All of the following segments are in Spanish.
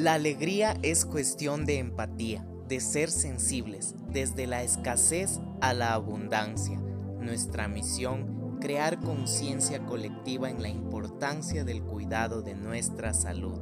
La alegría es cuestión de empatía, de ser sensibles, desde la escasez a la abundancia. Nuestra misión, crear conciencia colectiva en la importancia del cuidado de nuestra salud.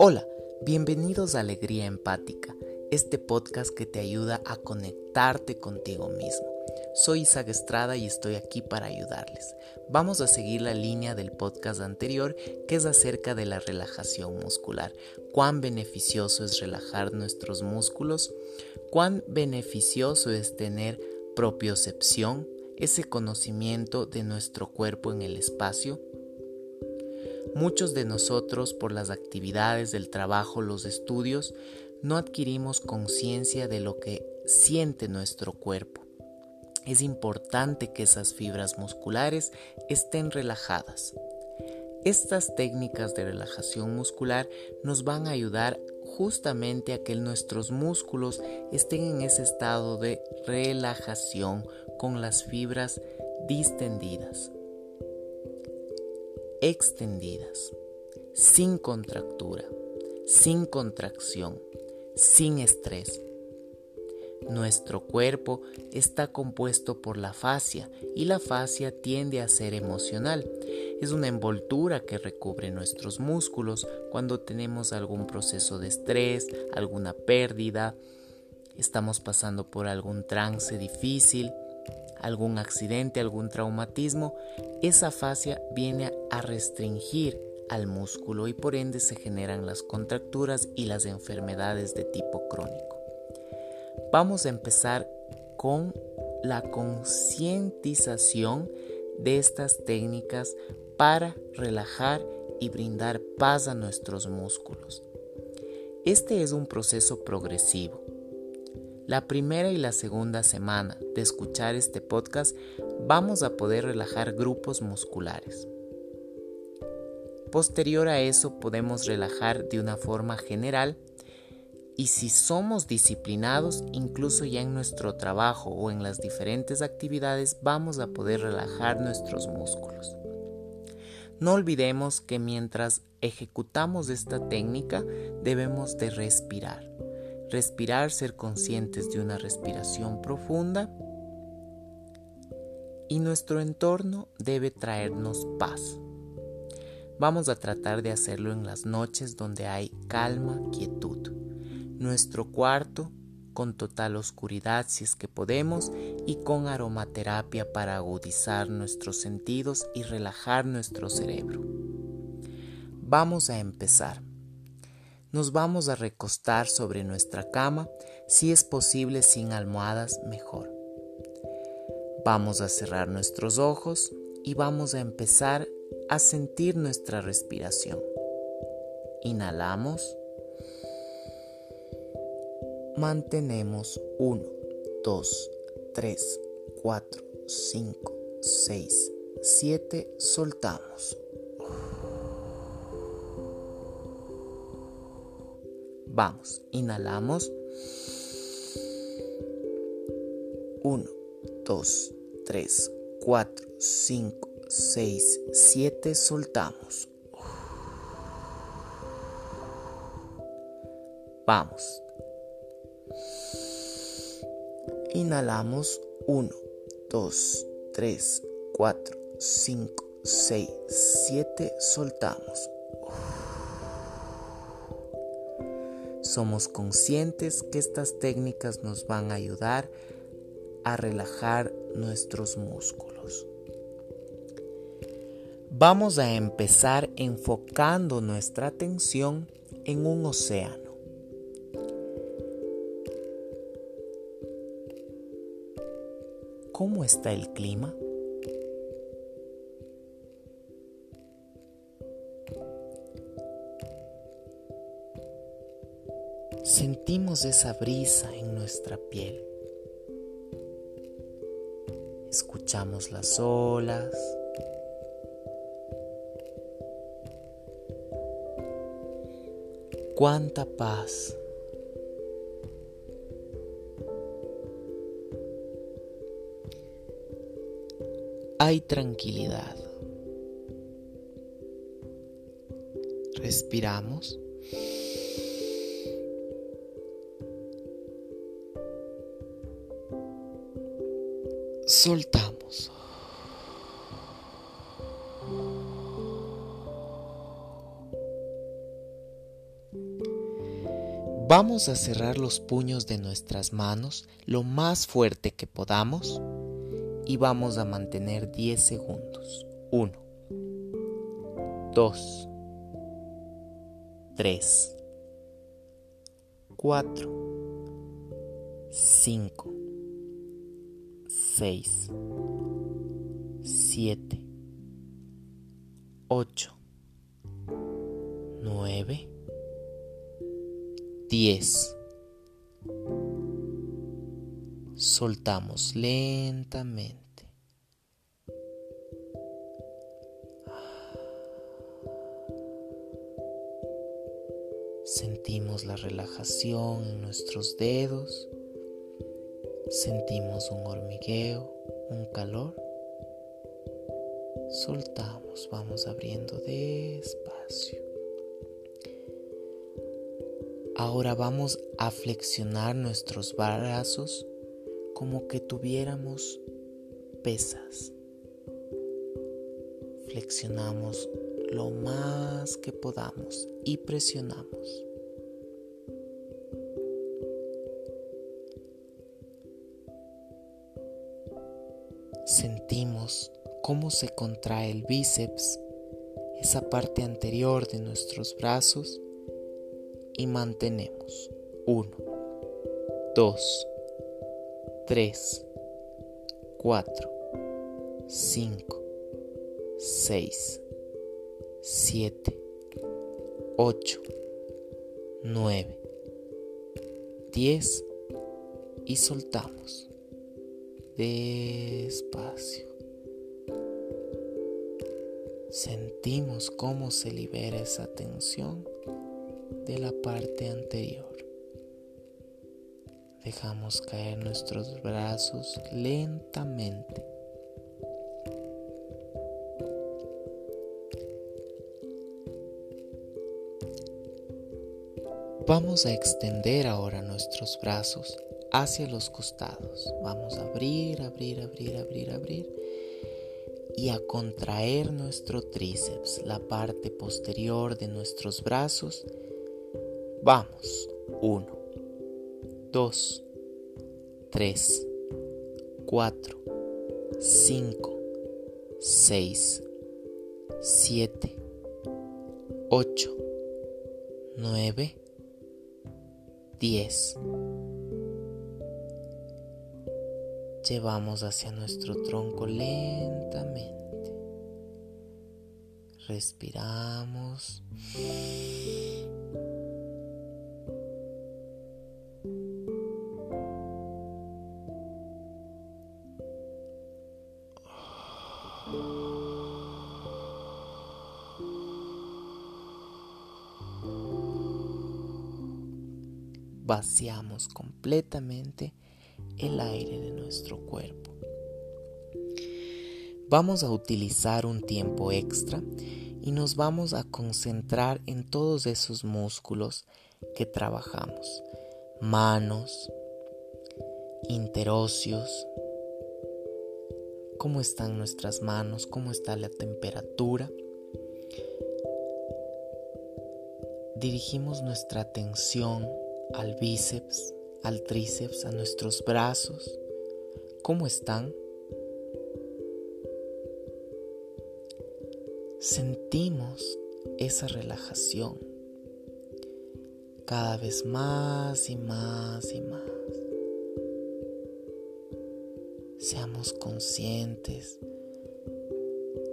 Hola, bienvenidos a Alegría Empática, este podcast que te ayuda a conectarte contigo mismo. Soy Isaac Estrada y estoy aquí para ayudarles. Vamos a seguir la línea del podcast anterior que es acerca de la relajación muscular. Cuán beneficioso es relajar nuestros músculos, cuán beneficioso es tener propiocepción, ese conocimiento de nuestro cuerpo en el espacio. Muchos de nosotros, por las actividades del trabajo, los estudios, no adquirimos conciencia de lo que siente nuestro cuerpo es importante que esas fibras musculares estén relajadas. Estas técnicas de relajación muscular nos van a ayudar justamente a que nuestros músculos estén en ese estado de relajación con las fibras distendidas, extendidas, sin contractura, sin contracción, sin estrés. Nuestro cuerpo está compuesto por la fascia y la fascia tiende a ser emocional. Es una envoltura que recubre nuestros músculos cuando tenemos algún proceso de estrés, alguna pérdida, estamos pasando por algún trance difícil, algún accidente, algún traumatismo. Esa fascia viene a restringir al músculo y por ende se generan las contracturas y las enfermedades de tipo crónico. Vamos a empezar con la concientización de estas técnicas para relajar y brindar paz a nuestros músculos. Este es un proceso progresivo. La primera y la segunda semana de escuchar este podcast vamos a poder relajar grupos musculares. Posterior a eso podemos relajar de una forma general y si somos disciplinados, incluso ya en nuestro trabajo o en las diferentes actividades, vamos a poder relajar nuestros músculos. No olvidemos que mientras ejecutamos esta técnica debemos de respirar. Respirar, ser conscientes de una respiración profunda y nuestro entorno debe traernos paz. Vamos a tratar de hacerlo en las noches donde hay calma, quietud nuestro cuarto con total oscuridad si es que podemos y con aromaterapia para agudizar nuestros sentidos y relajar nuestro cerebro. Vamos a empezar. Nos vamos a recostar sobre nuestra cama, si es posible sin almohadas mejor. Vamos a cerrar nuestros ojos y vamos a empezar a sentir nuestra respiración. Inhalamos mantenemos 1, 2, 3, 4, 5, 6, 7, soltamos. Vamos, inhalamos. 1, 2, 3, 4, 5, 6, 7, soltamos. Vamos, Inhalamos 1, 2, 3, 4, 5, 6, 7. Soltamos. Somos conscientes que estas técnicas nos van a ayudar a relajar nuestros músculos. Vamos a empezar enfocando nuestra atención en un océano. ¿Cómo está el clima? Sentimos esa brisa en nuestra piel. Escuchamos las olas. Cuánta paz hay tranquilidad. Respiramos. Soltamos. Vamos a cerrar los puños de nuestras manos lo más fuerte que podamos y vamos a mantener 10 segundos. 1, 2, 3, 4, 5, 6, 7, 8, 9, 10. Soltamos lentamente. Sentimos la relajación en nuestros dedos. Sentimos un hormigueo, un calor. Soltamos, vamos abriendo despacio. Ahora vamos a flexionar nuestros brazos como que tuviéramos pesas. Flexionamos lo más que podamos y presionamos. Sentimos cómo se contrae el bíceps, esa parte anterior de nuestros brazos y mantenemos. 1, 2, 3, 4, 5, 6, 7, 8, 9, 10 y soltamos. Despacio. Sentimos cómo se libera esa tensión de la parte anterior. Dejamos caer nuestros brazos lentamente. Vamos a extender ahora nuestros brazos hacia los costados. Vamos a abrir, abrir, abrir, abrir, abrir. Y a contraer nuestro tríceps, la parte posterior de nuestros brazos Vamos. 1, 2, 3, 4, 5, 6, 7, 8, 9, 10. Llevamos hacia nuestro tronco lentamente. Respiramos. Completamente el aire de nuestro cuerpo. Vamos a utilizar un tiempo extra y nos vamos a concentrar en todos esos músculos que trabajamos. Manos, interóseos, cómo están nuestras manos, cómo está la temperatura. Dirigimos nuestra atención al bíceps, al tríceps, a nuestros brazos. ¿Cómo están? Sentimos esa relajación cada vez más y más y más. Seamos conscientes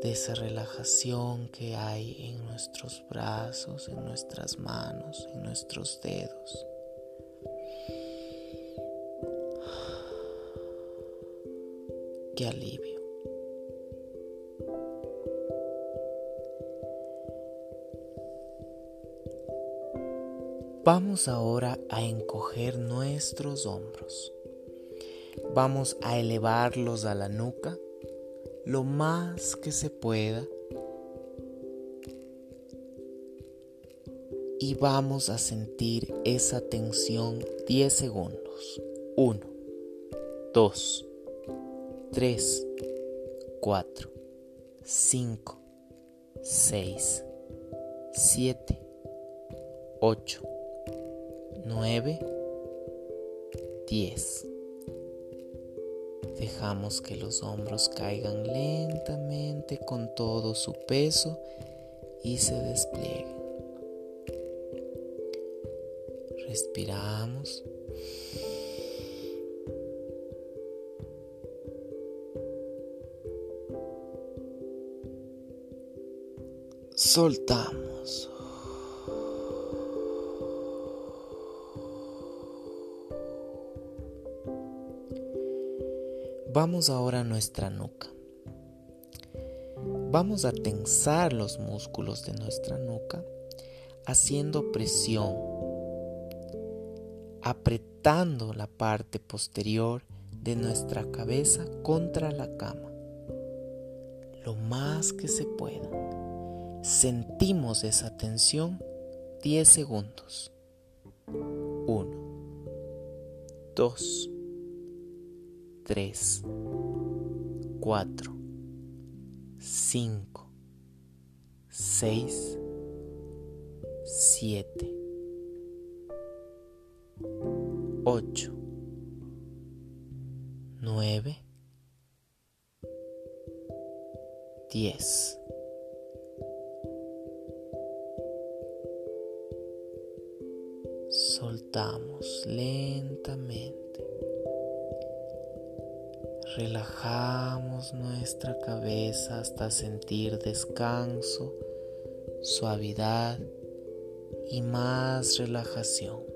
de esa relajación que hay en nuestros brazos, en nuestras manos, en nuestros dedos. Qué alivio. Vamos ahora a encoger nuestros hombros. Vamos a elevarlos a la nuca lo más que se pueda y vamos a sentir esa tensión 10 segundos. 1, 2, 3, 4, 5, 6, 7, 8, 9, 10. Dejamos que los hombros caigan lentamente con todo su peso y se desplieguen. Respiramos. Soltamos. Vamos ahora a nuestra nuca. Vamos a tensar los músculos de nuestra nuca haciendo presión, apretando la parte posterior de nuestra cabeza contra la cama, lo más que se pueda. Sentimos esa tensión 10 segundos. 1, 2, 3, 4, 5, 6, 7, 8, 9, 10. Soltamos lentamente. Relajamos nuestra cabeza hasta sentir descanso, suavidad y más relajación.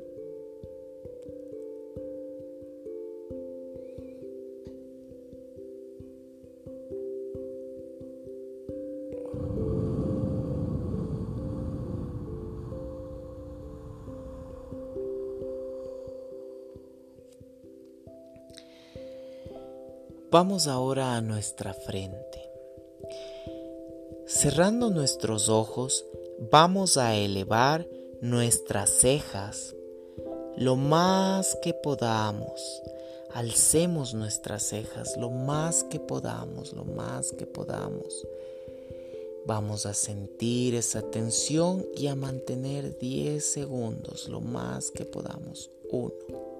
Vamos ahora a nuestra frente. Cerrando nuestros ojos, vamos a elevar nuestras cejas lo más que podamos. Alcemos nuestras cejas lo más que podamos, lo más que podamos. Vamos a sentir esa tensión y a mantener 10 segundos, lo más que podamos. 1,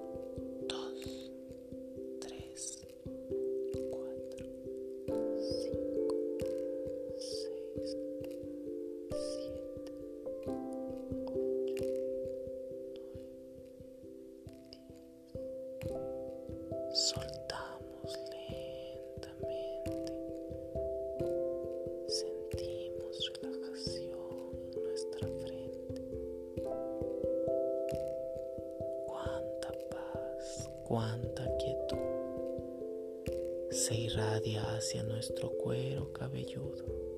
cuánta quietud se irradia hacia nuestro cuero cabelludo.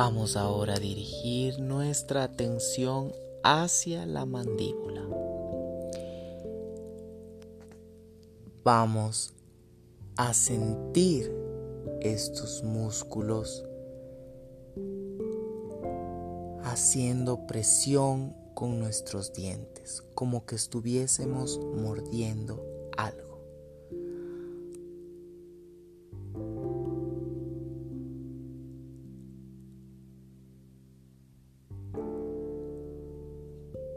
Vamos ahora a dirigir nuestra atención hacia la mandíbula. Vamos a sentir estos músculos haciendo presión con nuestros dientes, como que estuviésemos mordiendo algo.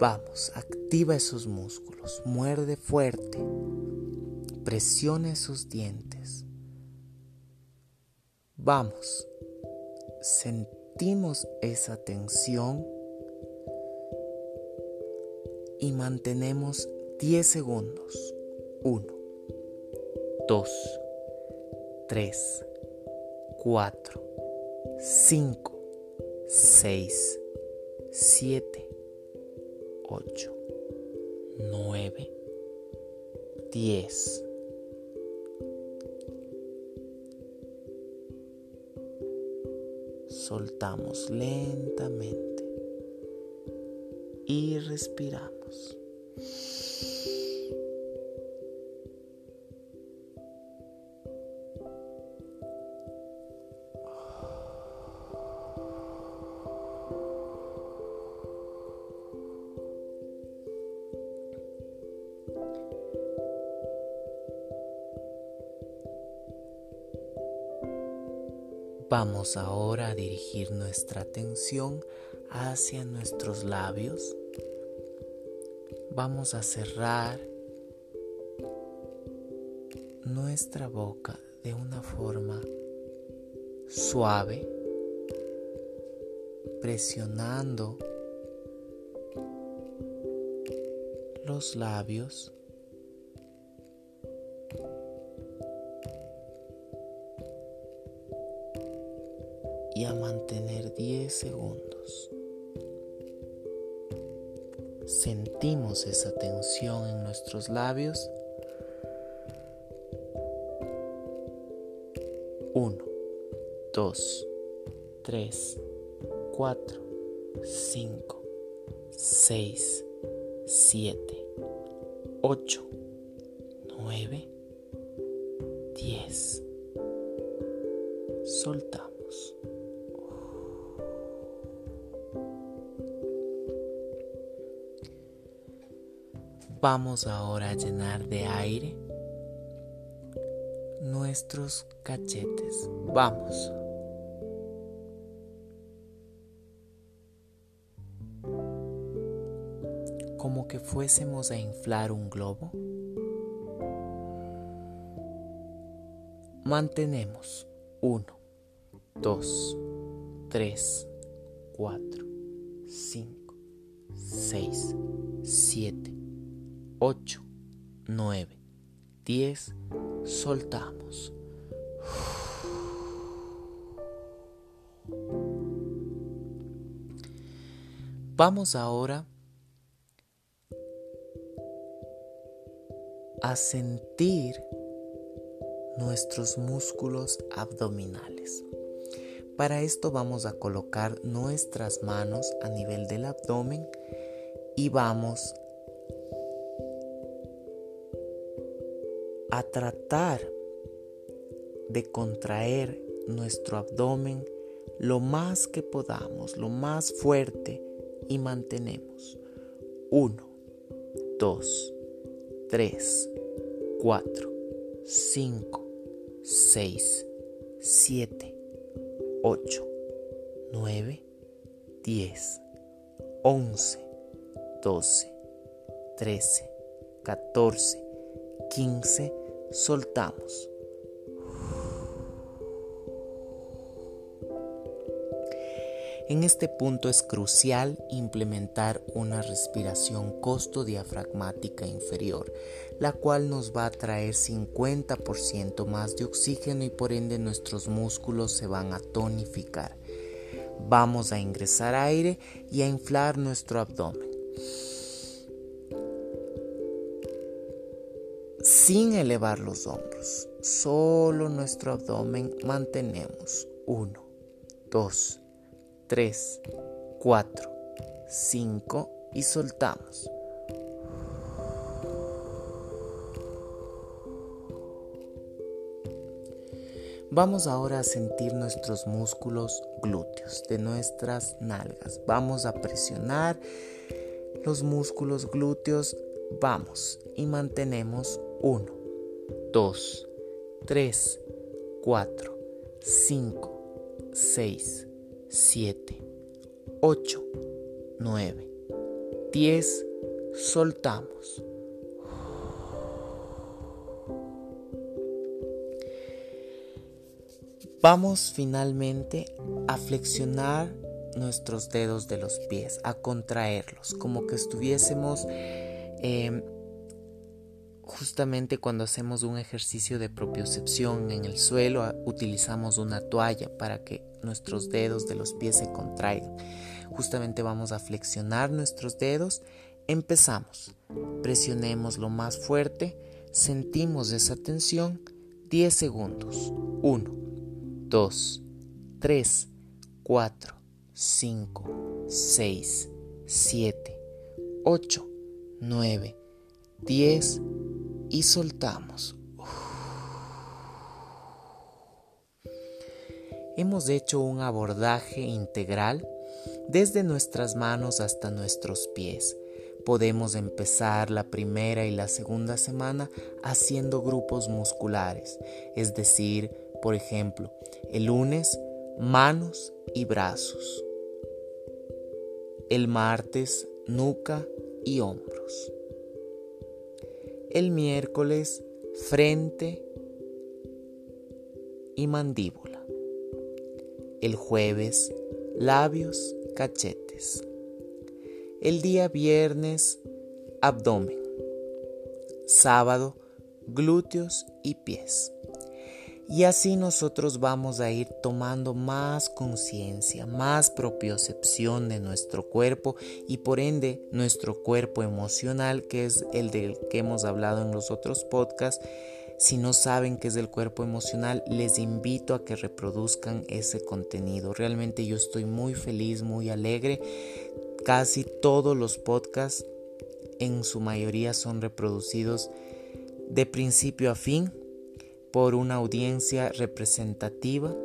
Vamos, activa esos músculos, muerde fuerte, presiona esos dientes. Vamos, sentimos esa tensión y mantenemos 10 segundos. 1, 2, 3, 4, 5, 6, 7, 8, 9, 10. Soltamos lentamente y respiramos. Vamos ahora a dirigir nuestra atención hacia nuestros labios. Vamos a cerrar nuestra boca de una forma suave, presionando los labios segundos. Sentimos esa tensión en nuestros labios. 1, 2, 3, 4, 5, 6, 7, 8, 9, 10. Soltamos. Vamos ahora a llenar de aire nuestros cachetes. Vamos. Como que fuésemos a inflar un globo. Mantenemos 1, 2, 3, 4, 5, 9, 10, soltamos. Vamos ahora a sentir nuestros músculos abdominales. Para esto vamos a colocar nuestras manos a nivel del abdomen y vamos a tratar de contraer nuestro abdomen lo más que podamos, lo más fuerte y mantenemos. 1, 2, 3, 4, 5, 6, 7, 8, 9, 10, 11, 12, 13, 14, 15, soltamos. En este punto es crucial implementar una respiración costo-diafragmática inferior, la cual nos va a traer 50% más de oxígeno y por ende nuestros músculos se van a tonificar. Vamos a ingresar aire y a inflar nuestro abdomen. Sin elevar los hombros. Solo nuestro abdomen mantenemos. 1, 2, 3, 4, 5 y soltamos. Vamos ahora a sentir nuestros músculos glúteos de nuestras nalgas. Vamos a presionar los músculos glúteos. Vamos y mantenemos 1, 2, 3, 4, 5, 6, 7, 8, 9, 10. Soltamos. Vamos finalmente a flexionar nuestros dedos de los pies, a contraerlos, como que estuviésemos eh, Justamente cuando hacemos un ejercicio de propiocepción en el suelo, utilizamos una toalla para que nuestros dedos de los pies se contraigan. Justamente vamos a flexionar nuestros dedos. Empezamos. Presionemos lo más fuerte sentimos esa tensión 10 segundos. 1, 2, 3, 4, 5, 6, 7, 8, 9, 10 y soltamos. Hemos hecho un abordaje integral desde nuestras manos hasta nuestros pies. Podemos empezar la primera y la segunda semana haciendo grupos musculares, es decir, por ejemplo, el lunes manos y brazos. El martes nuca y hombros. El miércoles frente y mandíbula. El jueves labios, cachetes. El día viernes abdomen. Sábado glúteos y pies. Y así nosotros vamos a ir tomando más conciencia, más propiocepción de nuestro cuerpo y por ende nuestro cuerpo emocional, que es el del que hemos hablado en los otros podcasts. Si no saben qué es el cuerpo emocional, les invito a que reproduzcan ese contenido. Realmente yo estoy muy feliz, muy alegre. Casi todos los podcasts, en su mayoría, son reproducidos de principio a fin por una audiencia representativa.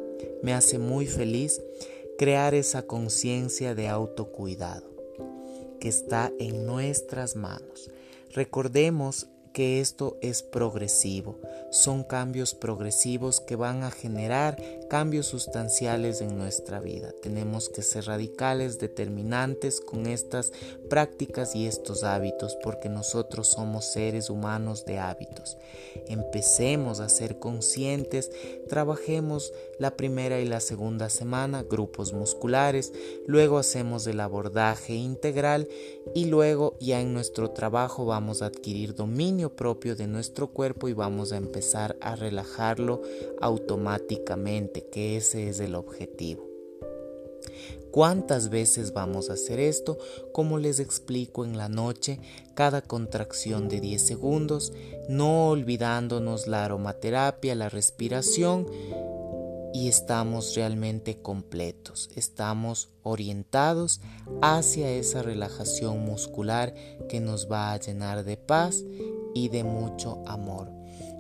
Me hace muy feliz crear esa conciencia de autocuidado que está en nuestras manos. Recordemos que esto es progresivo. Son cambios progresivos que van a generar cambios sustanciales en nuestra vida. Tenemos que ser radicales, determinantes con estas prácticas y estos hábitos porque nosotros somos seres humanos de hábitos. Empecemos a ser conscientes, trabajemos la primera y la segunda semana, grupos musculares, luego hacemos el abordaje integral y luego ya en nuestro trabajo vamos a adquirir dominio propio de nuestro cuerpo y vamos a empezar a relajarlo automáticamente, que ese es el objetivo. ¿Cuántas veces vamos a hacer esto? Como les explico en la noche, cada contracción de 10 segundos, no olvidándonos la aromaterapia, la respiración y estamos realmente completos, estamos orientados hacia esa relajación muscular que nos va a llenar de paz y de mucho amor.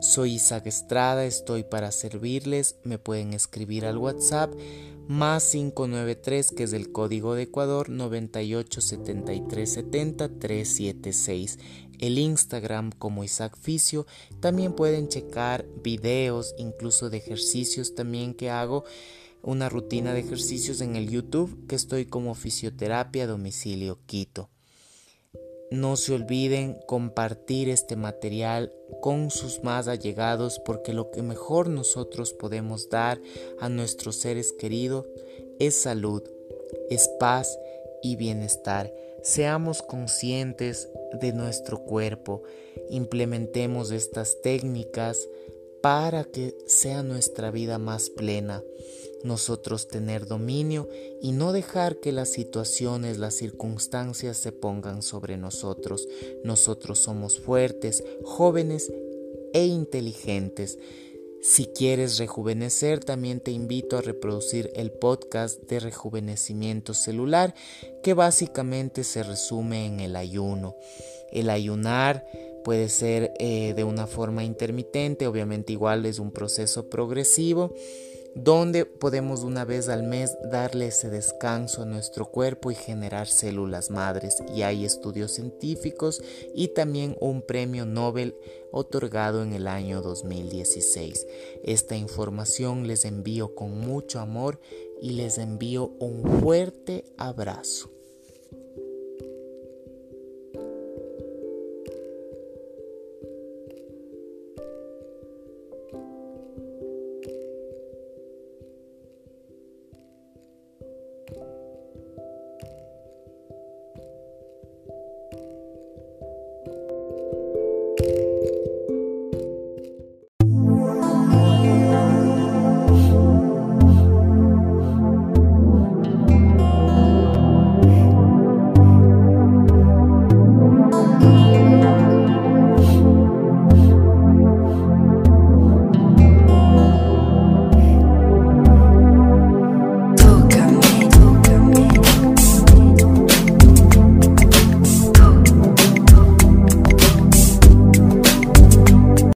Soy Isaac Estrada, estoy para servirles, me pueden escribir al WhatsApp más 593 que es el código de Ecuador 987370 376 el Instagram como Isaac Fisio. También pueden checar videos, incluso de ejercicios también que hago. Una rutina de ejercicios en el YouTube que estoy como fisioterapia domicilio Quito. No se olviden compartir este material con sus más allegados porque lo que mejor nosotros podemos dar a nuestros seres queridos es salud, es paz y bienestar. Seamos conscientes de nuestro cuerpo, implementemos estas técnicas para que sea nuestra vida más plena, nosotros tener dominio y no dejar que las situaciones, las circunstancias se pongan sobre nosotros. Nosotros somos fuertes, jóvenes e inteligentes. Si quieres rejuvenecer, también te invito a reproducir el podcast de rejuvenecimiento celular, que básicamente se resume en el ayuno. El ayunar puede ser eh, de una forma intermitente, obviamente igual es un proceso progresivo donde podemos una vez al mes darle ese descanso a nuestro cuerpo y generar células madres. Y hay estudios científicos y también un premio Nobel otorgado en el año 2016. Esta información les envío con mucho amor y les envío un fuerte abrazo.